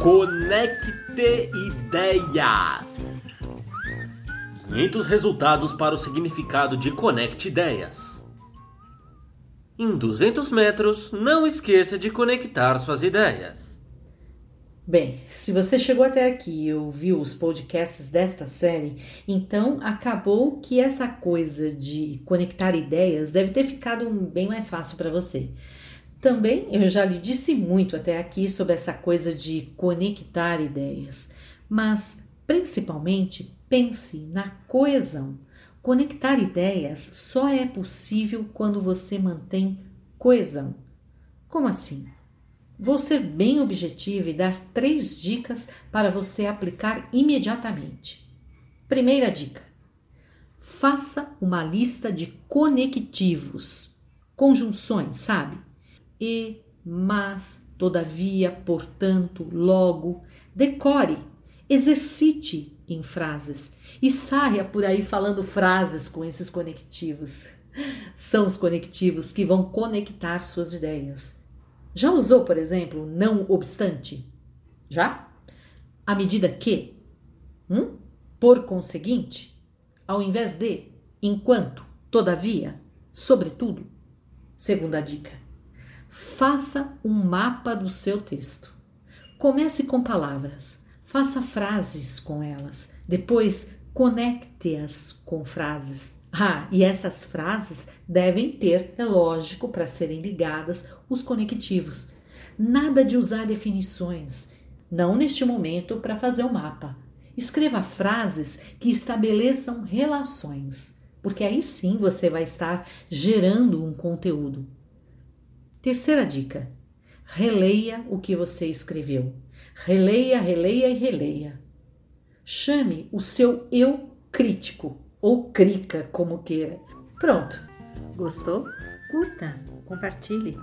Conecte Ideias. 500 resultados para o significado de Conecte Ideias. Em 200 metros, não esqueça de conectar suas ideias. Bem, se você chegou até aqui e ouviu os podcasts desta série, então acabou que essa coisa de conectar ideias deve ter ficado bem mais fácil para você. Também eu já lhe disse muito até aqui sobre essa coisa de conectar ideias, mas principalmente pense na coesão. Conectar ideias só é possível quando você mantém coesão. Como assim? Vou ser bem objetiva e dar três dicas para você aplicar imediatamente. Primeira dica: faça uma lista de conectivos, conjunções, sabe? E, mas, todavia, portanto, logo. Decore, exercite em frases e saia por aí falando frases com esses conectivos. São os conectivos que vão conectar suas ideias. Já usou, por exemplo, não obstante? Já? À medida que? Hum? Por conseguinte? Ao invés de? Enquanto? Todavia? Sobretudo? Segunda dica Faça um mapa do seu texto. Comece com palavras, faça frases com elas, depois conecte-as com frases. Ah, e essas frases devem ter, é lógico, para serem ligadas, os conectivos. Nada de usar definições, não neste momento para fazer o mapa. Escreva frases que estabeleçam relações, porque aí sim você vai estar gerando um conteúdo. Terceira dica: releia o que você escreveu. Releia, releia e releia. Chame o seu eu crítico ou crica, como queira. Pronto. Gostou? Curta, compartilhe.